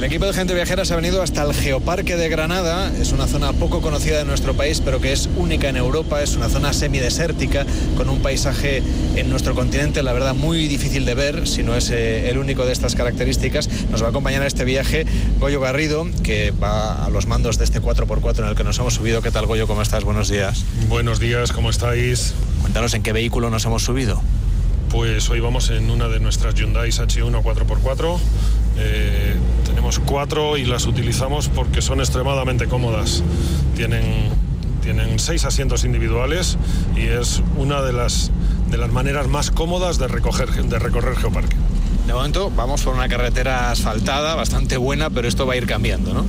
El equipo de gente viajera se ha venido hasta el Geoparque de Granada. Es una zona poco conocida de nuestro país, pero que es única en Europa. Es una zona semidesértica con un paisaje en nuestro continente, la verdad, muy difícil de ver, si no es eh, el único de estas características. Nos va a acompañar a este viaje Goyo Garrido, que va a los mandos de este 4x4 en el que nos hemos subido. ¿Qué tal, Goyo? ¿Cómo estás? Buenos días. Buenos días, ¿cómo estáis? Cuéntanos en qué vehículo nos hemos subido. Pues hoy vamos en una de nuestras Hyundai H1 4x4. Eh, tenemos cuatro y las utilizamos porque son extremadamente cómodas. Tienen, tienen seis asientos individuales y es una de las, de las maneras más cómodas de, recoger, de recorrer Geoparque. De momento vamos por una carretera asfaltada, bastante buena, pero esto va a ir cambiando, ¿no?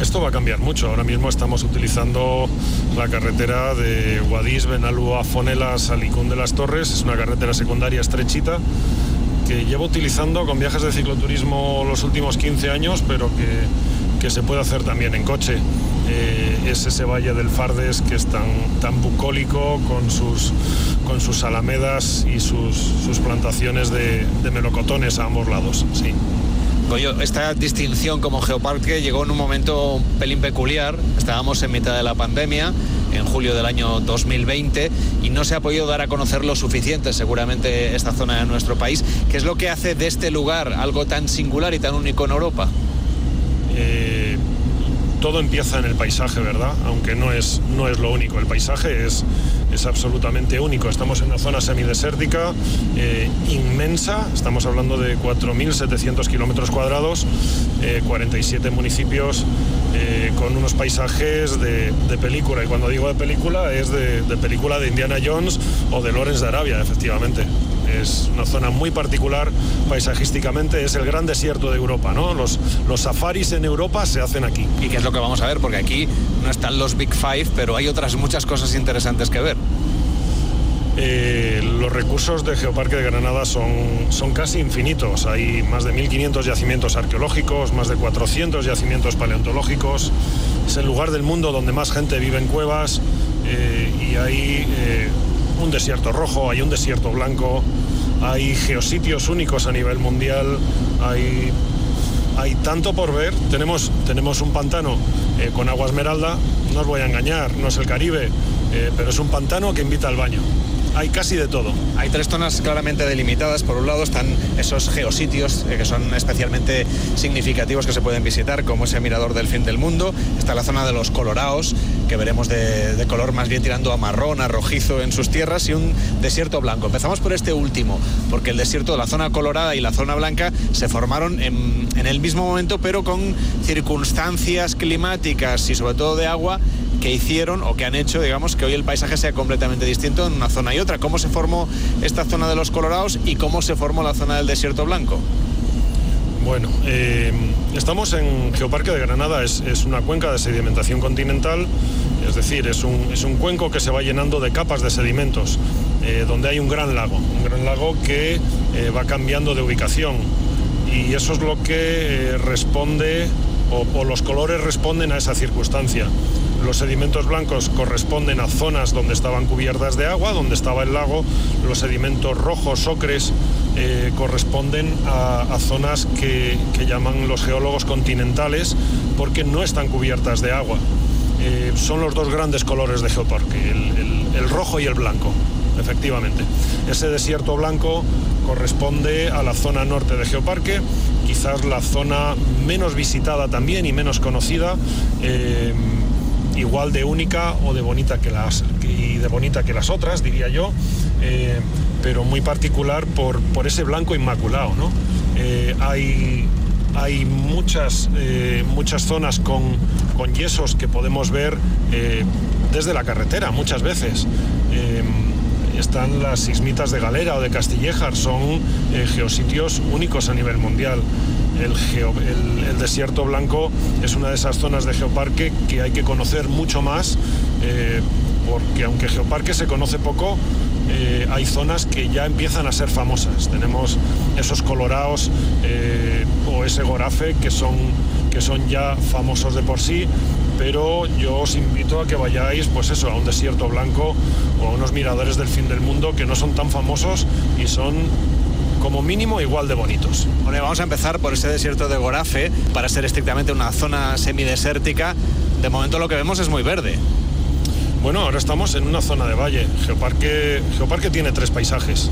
Esto va a cambiar mucho. Ahora mismo estamos utilizando la carretera de Guadix, Benalúa, Fonela, Salicún de las Torres. Es una carretera secundaria estrechita que llevo utilizando con viajes de cicloturismo los últimos 15 años, pero que, que se puede hacer también en coche. Eh, es ese valle del Fardes que es tan, tan bucólico con sus, con sus alamedas y sus, sus plantaciones de, melocotones a ambos lados. Goyo, esta distinción como geoparque llegó en un momento un pelín peculiar. Estábamos en mitad de la pandemia, en julio del año 2020, y no se ha podido dar a conocer lo suficiente, seguramente, esta zona de nuestro país. ¿Qué es lo que hace de este lugar algo tan singular y tan único en Europa? Eh, todo empieza en el paisaje, ¿verdad? Aunque no es, no es lo único. El paisaje es, es absolutamente único. Estamos en una zona semidesértica eh, inmensa. Estamos hablando de 4.700 kilómetros cuadrados, eh, 47 municipios eh, con unos paisajes de, película. Y cuando digo de película es de película de Indiana Jones o de Lawrence de Arabia, efectivamente es una zona muy particular paisajísticamente, es el gran desierto de Europa, ¿no? Los, los safaris en Europa se hacen aquí. ¿Y qué es lo que vamos a ver? Porque aquí no están los Big Five, pero hay otras muchas cosas interesantes que ver. Eh, los recursos de Geoparque de Granada son, son casi infinitos. Hay más de 1.500 yacimientos arqueológicos, más de 400 yacimientos paleontológicos. Es el lugar del mundo donde más gente vive en cuevas eh, y hay eh, un desierto rojo, hay un desierto blanco, hay geositios únicos a nivel mundial, hay, hay tanto por ver. Tenemos, tenemos un pantano eh, con agua esmeralda, no os voy a engañar, no es el Caribe, eh, pero es un pantano que invita al baño hay casi de todo. Hay tres zonas claramente delimitadas. Por un lado están esos geositios eh, que son especialmente significativos que se pueden visitar, como ese mirador del fin del mundo. Está la zona de los coloraos, que veremos de, color más bien tirando a marrón, a rojizo en sus tierras, y un desierto blanco. Empezamos por este último, porque el desierto de la zona colorada y la zona blanca se formaron en, en el mismo momento, pero con circunstancias climáticas y sobre todo de agua que hicieron o que han hecho, digamos, que hoy el paisaje sea completamente distinto en una zona y otra. ¿Cómo se formó esta zona de los Colorados y cómo se formó la zona del desierto blanco? Bueno, eh, estamos en Geoparque de Granada, es, una cuenca de sedimentación continental, es decir, es un, cuenco que se va llenando de capas de sedimentos, eh, donde hay un gran lago, un gran lago que eh, va cambiando de ubicación y eso es lo que responde o los colores responden a esa circunstancia. Los sedimentos blancos corresponden a zonas donde estaban cubiertas de agua, donde estaba el lago. Los sedimentos rojos, ocres, eh, corresponden a, zonas que, llaman los geólogos continentales porque no están cubiertas de agua. Eh, son los dos grandes colores de Geoparque, el rojo y el blanco efectivamente. Ese desierto blanco corresponde a la zona norte de Geoparque, quizás la zona menos visitada también y menos conocida. Eh, igual de única o de bonita que las y de bonita que las otras diría yo eh, pero muy particular por, por ese blanco inmaculado ¿no? eh, hay hay muchas eh, muchas zonas con, con, yesos que podemos ver desde la carretera muchas veces están las sismitas de Galera o de Castillejar, son geositios únicos a nivel mundial. El, desierto blanco es una de esas zonas de geoparque que hay que conocer mucho más, eh, porque aunque geoparque se conoce poco, eh, hay zonas que ya empiezan a ser famosas. Tenemos esos colorados eh, o ese gorafe que son, que son ya famosos de por sí, pero yo os invito a que vayáis pues eso, a un desierto blanco o a unos miradores del fin del mundo que no son tan famosos y son como mínimo igual de bonitos. Bueno, vamos a empezar por ese desierto de Gorafe, para ser estrictamente una zona semidesértica. De momento lo que vemos es muy verde. Bueno, ahora estamos en una zona de valle. Geoparque, Geoparque tiene tres paisajes.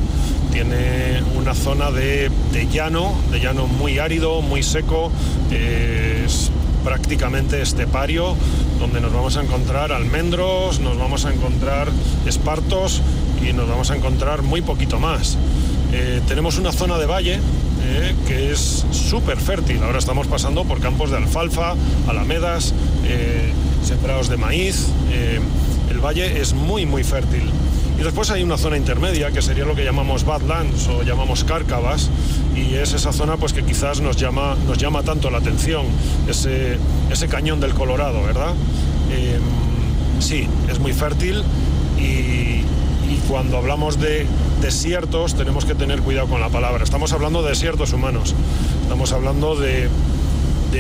Tiene una zona de, de llano, de llano muy árido, muy seco, es prácticamente estepario, donde nos vamos a encontrar almendros, nos vamos a encontrar espartos y nos vamos a encontrar muy poquito más. Eh, tenemos una zona de valle eh, que es súper fértil. Ahora estamos pasando por campos de alfalfa, alamedas, eh, sembrados de maíz. el valle es muy, muy fértil. Y después hay una zona intermedia que sería lo que llamamos badlands o llamamos cárcavas y es esa zona pues que quizás nos llama, nos llama tanto la atención, ese, ese cañón del Colorado, ¿verdad? sí, es muy fértil y, y cuando hablamos de desiertos tenemos que tener cuidado con la palabra. Estamos hablando de desiertos humanos, estamos hablando de,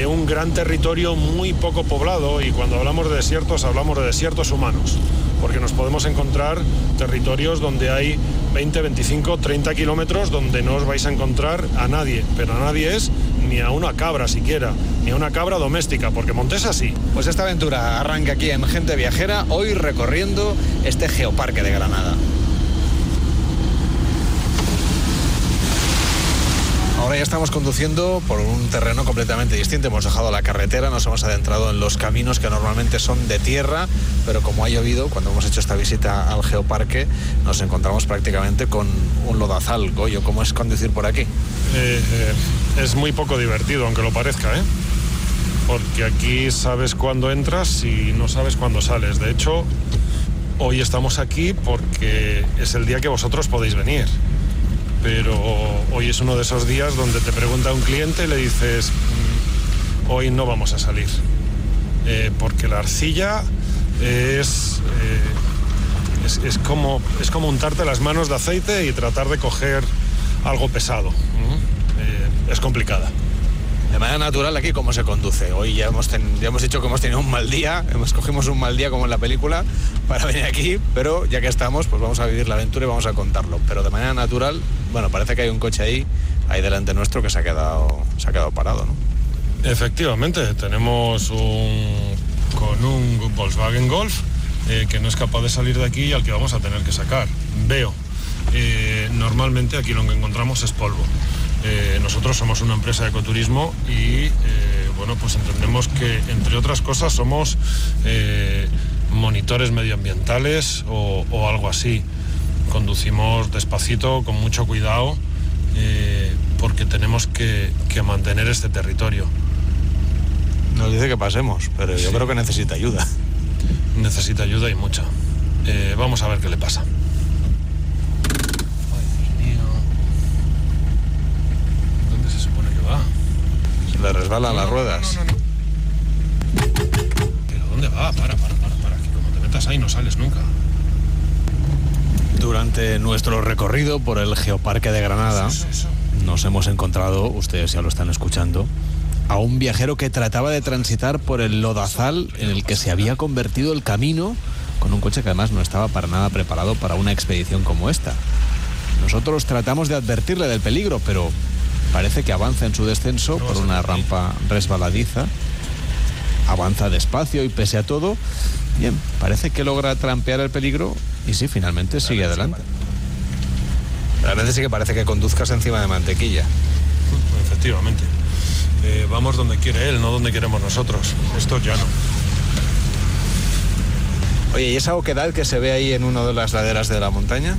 un gran territorio muy poco poblado y cuando hablamos de desiertos hablamos de desiertos humanos, porque nos podemos encontrar territorios donde hay 20, 25, 30 kilómetros donde no os vais a encontrar a nadie, pero a nadie es ni a una cabra siquiera, ni a una cabra doméstica, porque Montes así. Pues esta aventura arranca aquí en Gente Viajera, hoy recorriendo este geoparque de Granada. Ahora ya estamos conduciendo por un terreno completamente distinto. Hemos dejado la carretera, nos hemos adentrado en los caminos que normalmente son de tierra, pero como ha llovido, cuando hemos hecho esta visita al geoparque, nos encontramos prácticamente con un lodazal. Goyo, ¿cómo es conducir por aquí? Eh, eh, es muy poco divertido, aunque lo parezca, ¿eh? Porque aquí sabes cuándo entras y no sabes cuándo sales. De hecho, hoy estamos aquí porque es el día que vosotros podéis venir pero hoy es uno de esos días donde te pregunta un cliente y le dices, mm, hoy no vamos a salir, eh, porque la arcilla es, eh, es, como, es como untarte las manos de aceite y tratar de coger algo pesado. Es complicada de manera natural aquí cómo se conduce. Hoy ya hemos, ya hemos dicho que hemos tenido un mal día, hemos cogimos un mal día como en la película para venir aquí, pero ya que estamos, pues vamos a vivir la aventura y vamos a contarlo. Pero de manera natural, bueno, parece que hay un coche ahí, ahí delante nuestro que se ha quedado, se ha quedado parado, ¿no? Efectivamente, tenemos un con un Volkswagen Golf eh, que no es capaz de salir de aquí y al que vamos a tener que sacar. Veo. Eh, normalmente aquí lo que encontramos es polvo. Eh, nosotros somos una empresa de ecoturismo y eh, bueno, pues entendemos que entre otras cosas somos eh, monitores medioambientales o, algo así. Conducimos despacito, con mucho cuidado, porque tenemos que, mantener este territorio. Nos dice que pasemos, pero yo creo que necesita ayuda. Necesita ayuda y mucha. vamos a ver qué le pasa. le resbalan las ruedas. ¿Pero dónde va? Para, para, para, para. Que como te metas ahí no sales nunca. Durante nuestro recorrido por el Geoparque de Granada, nos hemos encontrado, ustedes ya lo están escuchando, a un viajero que trataba de transitar por el lodazal en el que se había convertido el camino con un coche que además no estaba para nada preparado para una expedición como esta. Nosotros tratamos de advertirle del peligro, pero Parece que avanza en su descenso por una rampa resbaladiza. Avanza despacio y pese a todo, bien, parece que logra trampear el peligro y sí, finalmente sigue adelante. A veces sí que parece que conduzcas encima de mantequilla. Efectivamente. Eh, vamos donde quiere él, no donde queremos nosotros. Esto ya no. Oye, ¿y esa oquedad que se ve ahí en una de las laderas de la montaña?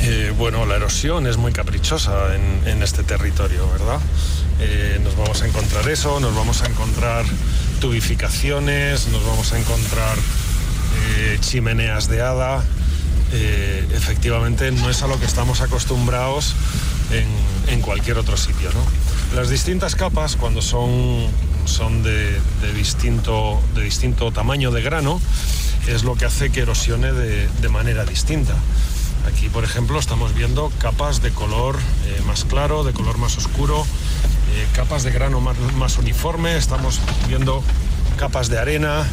Eh, bueno, la erosión es muy caprichosa en, este territorio, ¿verdad? Eh, nos vamos a encontrar eso, nos vamos a encontrar tubificaciones, nos vamos a encontrar eh, chimeneas de hada. efectivamente, no es a lo que estamos acostumbrados en, cualquier otro sitio, ¿no? Las distintas capas, cuando son, son de, distinto, de distinto tamaño de grano, es lo que hace que erosione de manera distinta. Aquí, por ejemplo, estamos viendo capas de color eh, más claro, de color más oscuro, eh, capas de grano más, uniforme, estamos viendo capas de arena,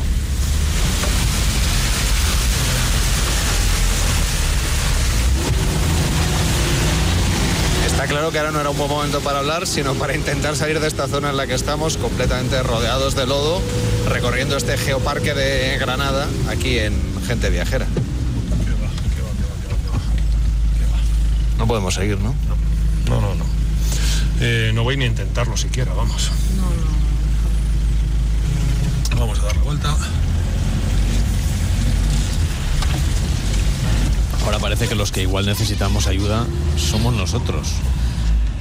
Está claro que ahora no era un buen momento para hablar, sino para intentar salir de esta zona en la que estamos, completamente rodeados de lodo, recorriendo este geoparque de Granada, aquí en Gente Viajera. No podemos seguir, ¿no? No, no, no. Eh, no voy ni a intentarlo siquiera, vamos. No, no. Vamos a dar la vuelta. Ahora parece que los que igual necesitamos ayuda somos nosotros.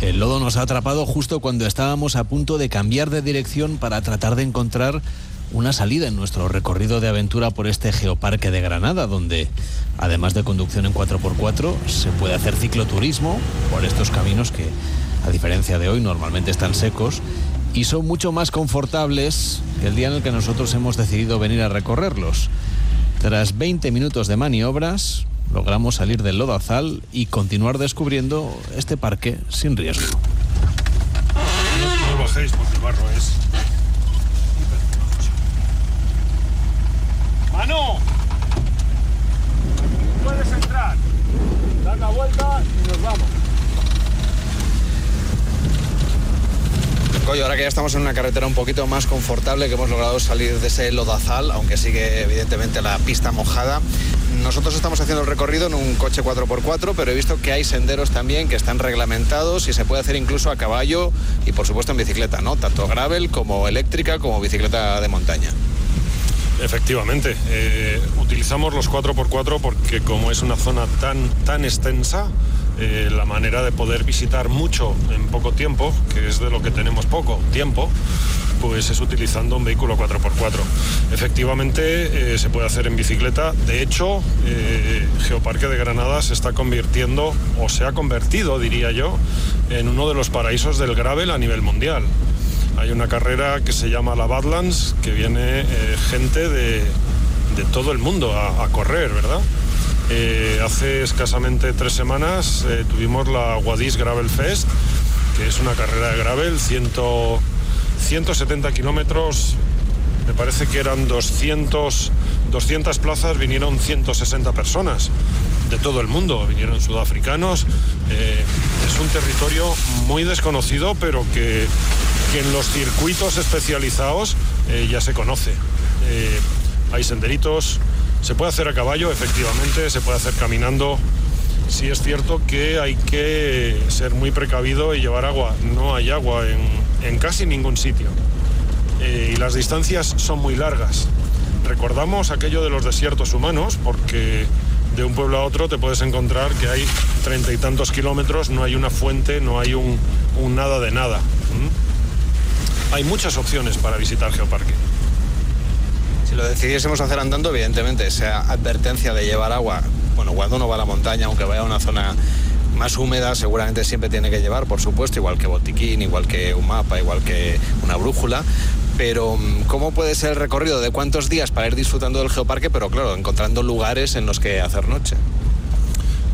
El lodo nos ha atrapado justo cuando estábamos a punto de cambiar de dirección para tratar de encontrar una salida en nuestro recorrido de aventura por este geoparque de Granada, donde, además de conducción en 4x4, se puede hacer cicloturismo por estos caminos que, a diferencia de hoy, normalmente están secos y son mucho más confortables que el día en el que nosotros hemos decidido venir a recorrerlos. Tras 20 minutos de maniobras, logramos salir del lodazal y continuar descubriendo este parque sin riesgo. No, bajéis porque el barro es ¡Mano! puedes entrar. Da la vuelta y nos vamos. Coyo, ahora que ya estamos en una carretera un poquito más confortable, que hemos logrado salir de ese lodazal, aunque sigue evidentemente la pista mojada, nosotros estamos haciendo el recorrido en un coche 4x4, pero he visto que hay senderos también que están reglamentados y se puede hacer incluso a caballo y por supuesto en bicicleta, ¿no? Tanto gravel como eléctrica como bicicleta de montaña. Efectivamente, eh, utilizamos los 4x4 porque como es una zona tan, tan extensa, eh, la manera de poder visitar mucho en poco tiempo, que es de lo que tenemos poco tiempo, pues es utilizando un vehículo 4x4. Efectivamente, eh, se puede hacer en bicicleta. De hecho, Geoparque de Granada se está convirtiendo, o se ha convertido, diría yo, en uno de los paraísos del gravel a nivel mundial. Hay una carrera que se llama la Badlands, que viene eh, gente de, todo el mundo a, correr, ¿verdad? Eh, hace escasamente tres semanas eh, tuvimos la Wadis Gravel Fest, que es una carrera de gravel, 170 kilómetros, me parece que eran 200, 200 plazas, vinieron 160 personas de todo el mundo, vinieron sudafricanos. es un territorio muy desconocido, pero que que en los circuitos especializados eh, ya se conoce. Eh, hay senderitos, se puede hacer a caballo, efectivamente, se puede hacer caminando. Sí es cierto que hay que ser muy precavido y llevar agua. No hay agua en, casi ningún sitio. Eh, y las distancias son muy largas. Recordamos aquello de los desiertos humanos, porque de un pueblo a otro te puedes encontrar que hay treinta y tantos kilómetros, no hay una fuente, no hay un, nada de nada hay muchas opciones para visitar Geoparque. Si lo decidiésemos hacer andando, evidentemente, esa advertencia de llevar agua, bueno, cuando uno va a la montaña, aunque vaya a una zona más húmeda, seguramente siempre tiene que llevar, por supuesto, igual que botiquín, igual que un mapa, igual que una brújula. Pero, mm, ¿cómo puede ser el recorrido de cuántos días para ir disfrutando del geoparque, pero claro, encontrando lugares en los que hacer noche?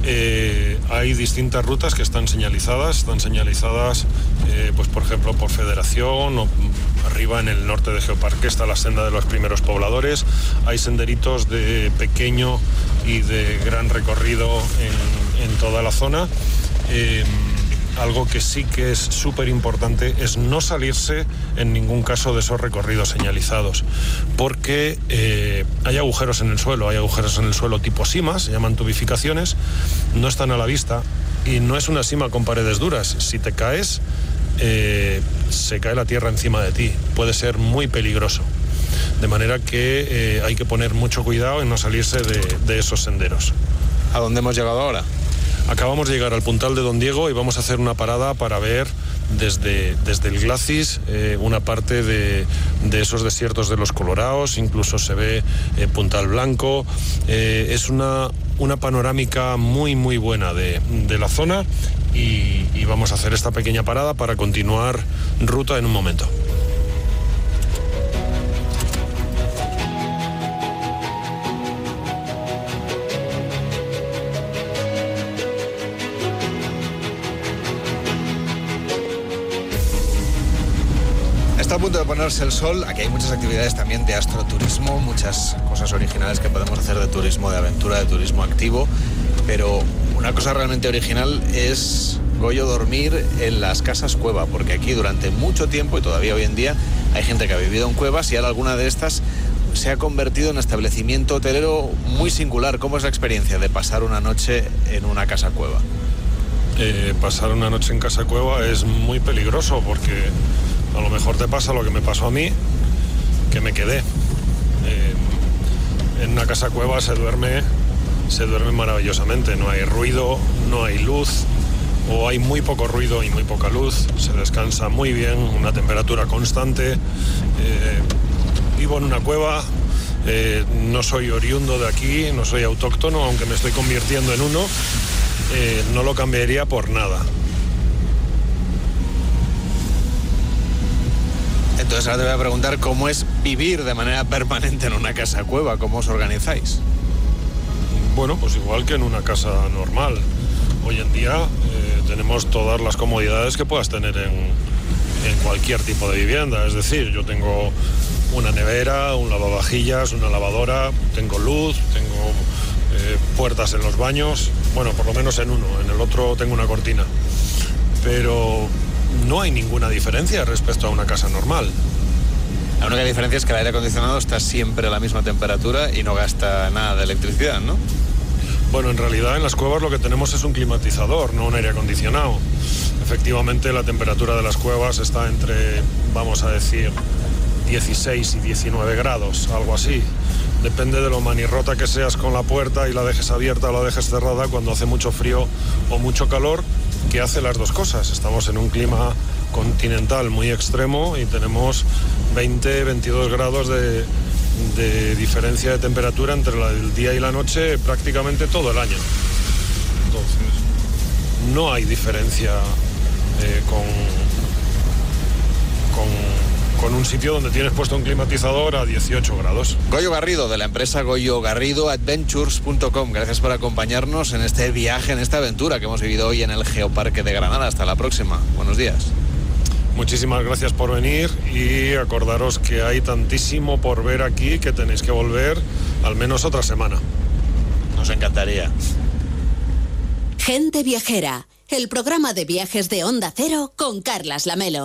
Eh, hay distintas rutas que están señalizadas, están señalizadas, eh, pues por ejemplo, por Federación o arriba en el norte de Geoparque está la senda de los primeros pobladores. Hay senderitos de pequeño y de gran recorrido en, toda la zona. Eh, algo que sí que es súper importante es no salirse en ningún caso de esos recorridos señalizados, porque eh, hay agujeros en el suelo, hay agujeros en el suelo tipo simas, se llaman tubificaciones, no están a la vista y no es una sima con paredes duras. Si te caes, eh, se cae la tierra encima de ti, puede ser muy peligroso. De manera que eh, hay que poner mucho cuidado en no salirse de esos senderos. ¿A dónde hemos llegado ahora? Acabamos de llegar al puntal de Don Diego y vamos a hacer una parada para ver desde, desde el Glacis eh, una parte de, esos desiertos de los Colorados, incluso se ve eh, Puntal Blanco. Eh, es una, una panorámica muy, muy buena de, la zona y vamos a hacer esta pequeña parada para continuar ruta en un momento. Punto de ponerse el sol. Aquí hay muchas actividades también de astroturismo, muchas cosas originales que podemos hacer de turismo de aventura, de turismo activo. Pero una cosa realmente original es Goyo, dormir en las casas cueva, porque aquí durante mucho tiempo y todavía hoy en día hay gente que ha vivido en cuevas y ahora alguna de estas se ha convertido en establecimiento hotelero muy singular. ¿Cómo es la experiencia de pasar una noche en una casa cueva? Eh, pasar una noche en casa cueva es muy peligroso porque a lo mejor te pasa lo que me pasó a mí, que me quedé. Eh, en una casa cueva se duerme, se duerme maravillosamente, no hay ruido, no hay luz, o hay muy poco ruido y muy poca luz, se descansa muy bien, una temperatura constante. Eh, vivo en una cueva, eh, no soy oriundo de aquí, no soy autóctono, aunque me estoy convirtiendo en uno, no lo cambiaría por nada. Entonces ahora te voy a preguntar cómo es vivir de manera permanente en una casa cueva, cómo os organizáis. Bueno, pues igual que en una casa normal. Hoy en día eh, tenemos todas las comodidades que puedas tener en, cualquier tipo de vivienda. Es decir, yo tengo una nevera, un lavavajillas, una lavadora, tengo luz, tengo eh, puertas en los baños, bueno, por lo menos en uno, en el otro tengo una cortina. Pero no hay ninguna diferencia respecto a una casa normal. La única diferencia es que el aire acondicionado está siempre a la misma temperatura y no gasta nada de electricidad, ¿no? Bueno, en realidad en las cuevas lo que tenemos es un climatizador, no un aire acondicionado. Efectivamente la temperatura de las cuevas está entre, vamos a decir, 16 y 19 grados, algo así. Depende de lo manirrota que seas con la puerta y la dejes abierta o la dejes cerrada cuando hace mucho frío o mucho calor, que hace las dos cosas. Estamos en un clima continental muy extremo y tenemos 20, 22 grados de, diferencia de temperatura entre del día y la noche prácticamente todo el año. Entonces, no hay diferencia eh, con, con, con un sitio donde tienes puesto un climatizador a 18 grados. Goyo Garrido, de la empresa Goyo Garrido Adventures.com. Gracias por acompañarnos en este viaje, en esta aventura que hemos vivido hoy en el Geoparque de Granada. Hasta la próxima. Buenos días. Muchísimas gracias por venir y acordaros que hay tantísimo por ver aquí que tenéis que volver al menos otra semana. Nos encantaría. Gente Viajera, el programa de viajes de Onda Cero con Carlas Lamelo.